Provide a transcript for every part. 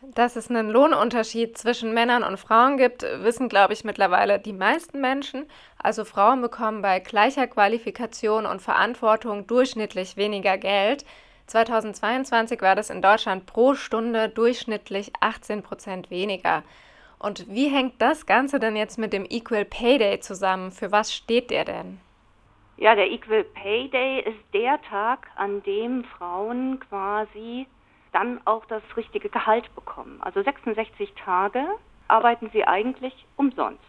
Dass es einen Lohnunterschied zwischen Männern und Frauen gibt, wissen, glaube ich, mittlerweile die meisten Menschen. Also Frauen bekommen bei gleicher Qualifikation und Verantwortung durchschnittlich weniger Geld. 2022 war das in Deutschland pro Stunde durchschnittlich 18 Prozent weniger. Und wie hängt das Ganze denn jetzt mit dem Equal Pay Day zusammen? Für was steht der denn? Ja, der Equal Pay Day ist der Tag, an dem Frauen quasi dann auch das richtige Gehalt bekommen. Also 66 Tage arbeiten sie eigentlich umsonst.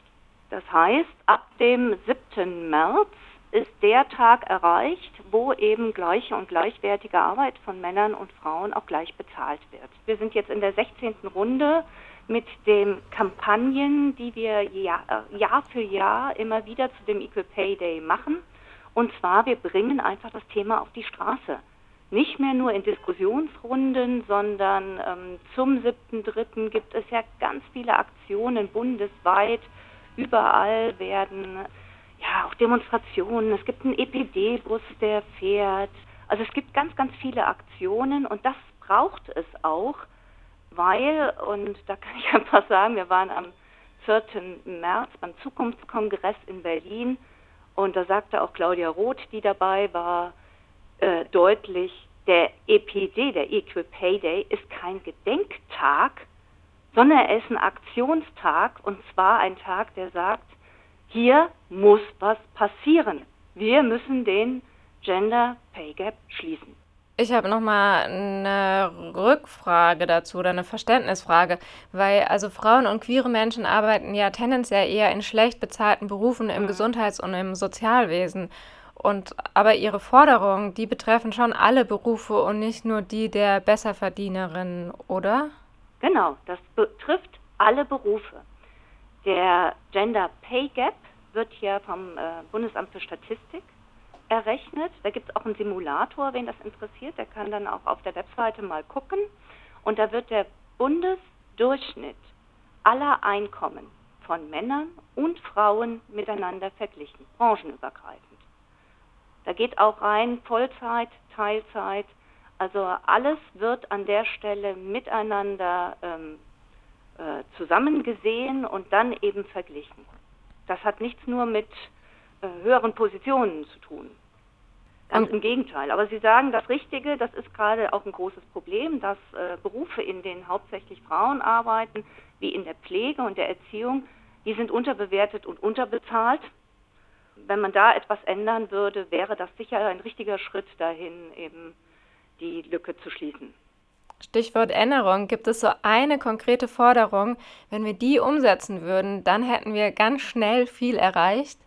Das heißt, ab dem 7. März ist der Tag erreicht, wo eben gleiche und gleichwertige Arbeit von Männern und Frauen auch gleich bezahlt wird. Wir sind jetzt in der 16. Runde mit den Kampagnen, die wir Jahr, äh, Jahr für Jahr immer wieder zu dem Equal Pay Day machen. Und zwar, wir bringen einfach das Thema auf die Straße nicht mehr nur in Diskussionsrunden, sondern ähm, zum 7.3. gibt es ja ganz viele Aktionen bundesweit. Überall werden ja auch Demonstrationen. Es gibt einen EPD-Bus, der fährt. Also es gibt ganz, ganz viele Aktionen und das braucht es auch, weil, und da kann ich einfach sagen, wir waren am 4. März beim Zukunftskongress in Berlin und da sagte auch Claudia Roth, die dabei war, äh, deutlich, der EPD, der Equal Pay Day, ist kein Gedenktag, sondern er ist ein Aktionstag und zwar ein Tag, der sagt, hier muss was passieren. Wir müssen den Gender Pay Gap schließen. Ich habe noch mal eine Rückfrage dazu oder eine Verständnisfrage, weil also Frauen und queere Menschen arbeiten ja tendenziell eher in schlecht bezahlten Berufen im mhm. Gesundheits- und im Sozialwesen. Und aber ihre Forderungen, die betreffen schon alle Berufe und nicht nur die der Besserverdienerin, oder? Genau, das betrifft alle Berufe. Der Gender Pay Gap wird ja vom äh, Bundesamt für Statistik errechnet. Da gibt es auch einen Simulator, wen das interessiert. Der kann dann auch auf der Webseite mal gucken. Und da wird der Bundesdurchschnitt aller Einkommen von Männern und Frauen miteinander verglichen, branchenübergreifend. Da geht auch rein Vollzeit, Teilzeit. Also alles wird an der Stelle miteinander ähm, äh, zusammengesehen und dann eben verglichen. Das hat nichts nur mit äh, höheren Positionen zu tun. Ganz im Gegenteil. Aber Sie sagen das Richtige, das ist gerade auch ein großes Problem, dass äh, Berufe, in denen hauptsächlich Frauen arbeiten, wie in der Pflege und der Erziehung, die sind unterbewertet und unterbezahlt wenn man da etwas ändern würde, wäre das sicher ein richtiger Schritt dahin, eben die Lücke zu schließen. Stichwort Änderung. Gibt es so eine konkrete Forderung? Wenn wir die umsetzen würden, dann hätten wir ganz schnell viel erreicht?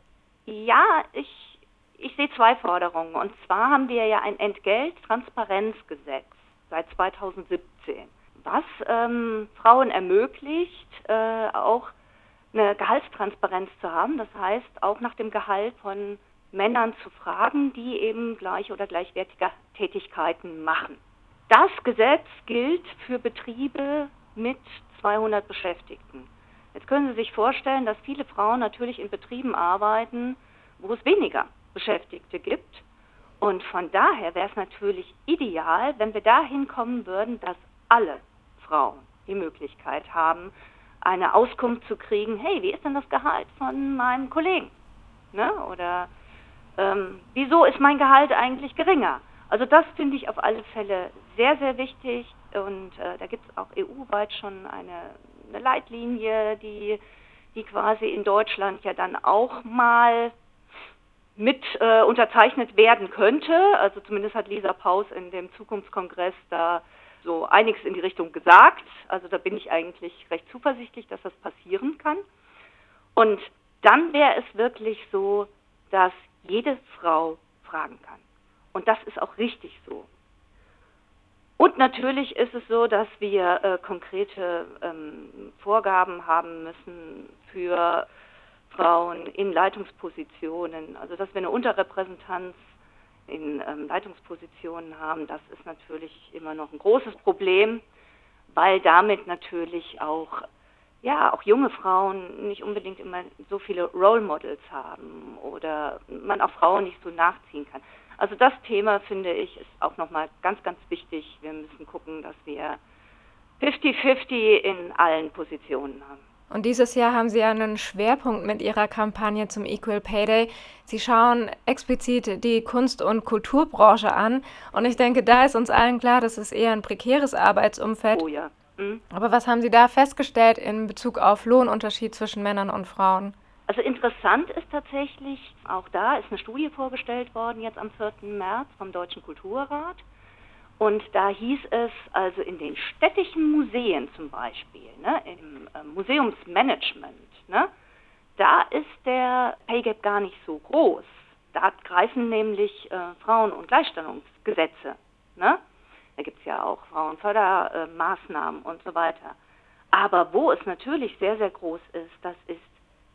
Ja, ich, ich sehe zwei Forderungen. Und zwar haben wir ja ein Entgelttransparenzgesetz seit 2017, was ähm, Frauen ermöglicht, äh, auch eine Gehaltstransparenz zu haben. Das heißt, auch nach dem Gehalt von Männern zu fragen, die eben gleich oder gleichwertige Tätigkeiten machen. Das Gesetz gilt für Betriebe mit 200 Beschäftigten. Jetzt können Sie sich vorstellen, dass viele Frauen natürlich in Betrieben arbeiten, wo es weniger Beschäftigte gibt. Und von daher wäre es natürlich ideal, wenn wir dahin kommen würden, dass alle Frauen die Möglichkeit haben, eine Auskunft zu kriegen, hey, wie ist denn das Gehalt von meinem Kollegen? Ne? Oder ähm, wieso ist mein Gehalt eigentlich geringer? Also das finde ich auf alle Fälle sehr, sehr wichtig und äh, da gibt es auch EU-weit schon eine, eine Leitlinie, die, die quasi in Deutschland ja dann auch mal mit äh, unterzeichnet werden könnte. Also zumindest hat Lisa Paus in dem Zukunftskongress da so einiges in die Richtung gesagt. Also da bin ich eigentlich recht zuversichtlich, dass das passieren kann. Und dann wäre es wirklich so, dass jede Frau fragen kann. Und das ist auch richtig so. Und natürlich ist es so, dass wir äh, konkrete ähm, Vorgaben haben müssen für Frauen in Leitungspositionen, also dass wir eine Unterrepräsentanz in ähm, Leitungspositionen haben, das ist natürlich immer noch ein großes Problem, weil damit natürlich auch ja auch junge Frauen nicht unbedingt immer so viele Role Models haben oder man auch Frauen nicht so nachziehen kann. Also das Thema finde ich ist auch nochmal ganz ganz wichtig. Wir müssen gucken, dass wir 50-50 in allen Positionen haben. Und dieses Jahr haben Sie ja einen Schwerpunkt mit Ihrer Kampagne zum Equal Pay Day. Sie schauen explizit die Kunst- und Kulturbranche an. Und ich denke, da ist uns allen klar, das ist eher ein prekäres Arbeitsumfeld. Oh ja. Mhm. Aber was haben Sie da festgestellt in Bezug auf Lohnunterschied zwischen Männern und Frauen? Also interessant ist tatsächlich, auch da ist eine Studie vorgestellt worden, jetzt am 4. März vom Deutschen Kulturrat. Und da hieß es also in den städtischen Museen zum Beispiel, ne, im äh, Museumsmanagement, ne, da ist der Pay Gap gar nicht so groß. Da greifen nämlich äh, Frauen- und Gleichstellungsgesetze. Ne? Da gibt es ja auch Frauenfördermaßnahmen und so weiter. Aber wo es natürlich sehr, sehr groß ist, das ist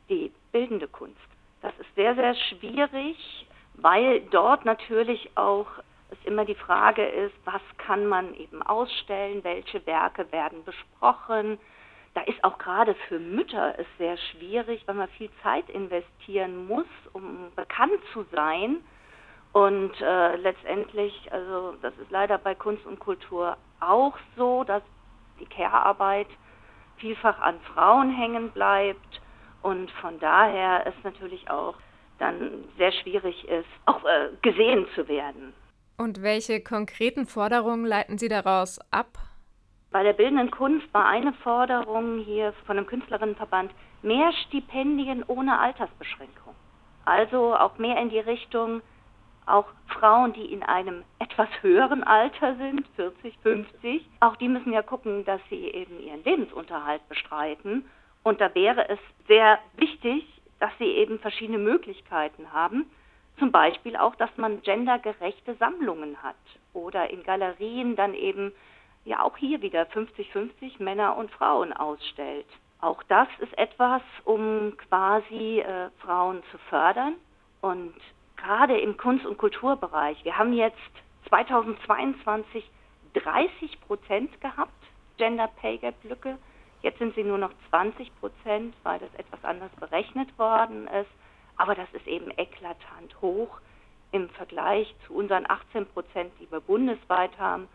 die bildende Kunst. Das ist sehr, sehr schwierig, weil dort natürlich auch es immer die Frage ist, was kann man eben ausstellen, welche Werke werden besprochen. Da ist auch gerade für Mütter es sehr schwierig, weil man viel Zeit investieren muss, um bekannt zu sein. Und äh, letztendlich, also das ist leider bei Kunst und Kultur auch so, dass die Care-Arbeit vielfach an Frauen hängen bleibt und von daher es natürlich auch dann sehr schwierig ist, auch äh, gesehen zu werden. Und welche konkreten Forderungen leiten Sie daraus ab? Bei der bildenden Kunst war eine Forderung hier von einem Künstlerinnenverband mehr Stipendien ohne Altersbeschränkung. Also auch mehr in die Richtung, auch Frauen, die in einem etwas höheren Alter sind, 40, 50, auch die müssen ja gucken, dass sie eben ihren Lebensunterhalt bestreiten. Und da wäre es sehr wichtig, dass sie eben verschiedene Möglichkeiten haben. Zum Beispiel auch, dass man gendergerechte Sammlungen hat oder in Galerien dann eben ja auch hier wieder 50-50 Männer und Frauen ausstellt. Auch das ist etwas, um quasi äh, Frauen zu fördern. Und gerade im Kunst- und Kulturbereich, wir haben jetzt 2022 30 Prozent gehabt, Gender Pay Gap Lücke. Jetzt sind sie nur noch 20 Prozent, weil das etwas anders berechnet worden ist. Aber das ist eben eklatant hoch im Vergleich zu unseren 18 Prozent, die wir bundesweit haben.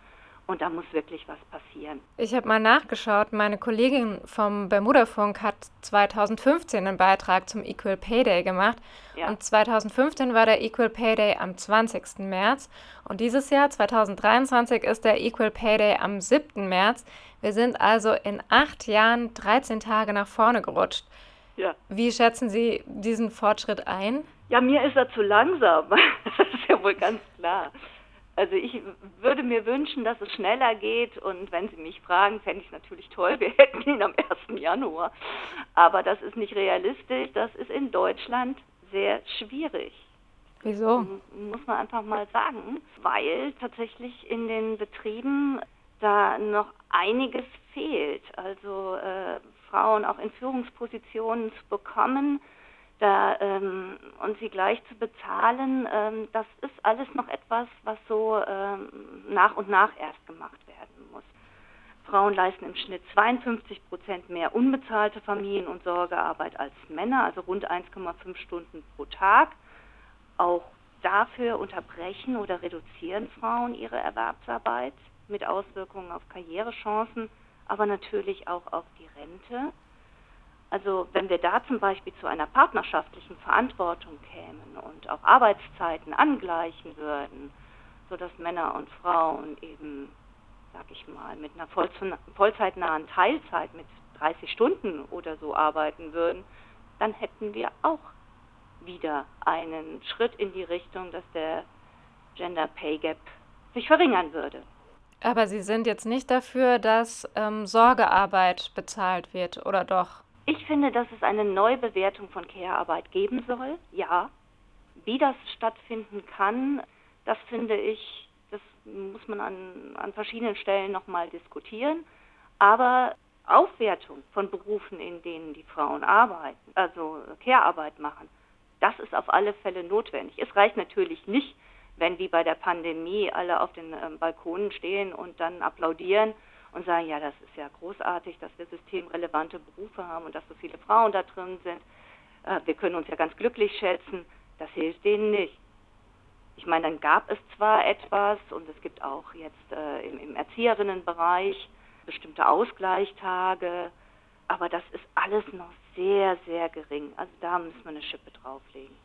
Und da muss wirklich was passieren. Ich habe mal nachgeschaut. Meine Kollegin vom Bermuda-Funk hat 2015 einen Beitrag zum Equal Pay Day gemacht. Ja. Und 2015 war der Equal Pay Day am 20. März. Und dieses Jahr, 2023, ist der Equal Pay Day am 7. März. Wir sind also in acht Jahren 13 Tage nach vorne gerutscht. Ja. Wie schätzen Sie diesen Fortschritt ein? Ja, mir ist er zu langsam. das ist ja wohl ganz klar. Also ich würde mir wünschen, dass es schneller geht und wenn Sie mich fragen, fände ich es natürlich toll, wir hätten ihn am 1. Januar. Aber das ist nicht realistisch, das ist in Deutschland sehr schwierig. Wieso? Muss man einfach mal sagen, weil tatsächlich in den Betrieben da noch einiges fehlt. Also äh, Frauen auch in Führungspositionen zu bekommen da, ähm, und sie gleich zu bezahlen, ähm, das ist alles noch etwas, was so ähm, nach und nach erst gemacht werden muss. Frauen leisten im Schnitt 52 Prozent mehr unbezahlte Familien- und Sorgearbeit als Männer, also rund 1,5 Stunden pro Tag. Auch dafür unterbrechen oder reduzieren Frauen ihre Erwerbsarbeit mit Auswirkungen auf Karrierechancen aber natürlich auch auf die Rente. Also wenn wir da zum Beispiel zu einer partnerschaftlichen Verantwortung kämen und auch Arbeitszeiten angleichen würden, sodass Männer und Frauen eben, sag ich mal, mit einer vollzeitnahen Teilzeit mit 30 Stunden oder so arbeiten würden, dann hätten wir auch wieder einen Schritt in die Richtung, dass der Gender Pay Gap sich verringern würde. Aber Sie sind jetzt nicht dafür, dass ähm, Sorgearbeit bezahlt wird, oder doch? Ich finde, dass es eine Neubewertung von Care-Arbeit geben soll, ja. Wie das stattfinden kann, das finde ich, das muss man an, an verschiedenen Stellen nochmal diskutieren. Aber Aufwertung von Berufen, in denen die Frauen arbeiten, also Care-Arbeit machen, das ist auf alle Fälle notwendig. Es reicht natürlich nicht, wenn wie bei der Pandemie alle auf den ähm, Balkonen stehen und dann applaudieren und sagen, ja, das ist ja großartig, dass wir systemrelevante Berufe haben und dass so viele Frauen da drin sind. Äh, wir können uns ja ganz glücklich schätzen. Das hilft denen nicht. Ich meine, dann gab es zwar etwas und es gibt auch jetzt äh, im, im Erzieherinnenbereich bestimmte Ausgleichstage. Aber das ist alles noch sehr, sehr gering. Also da müssen wir eine Schippe drauflegen.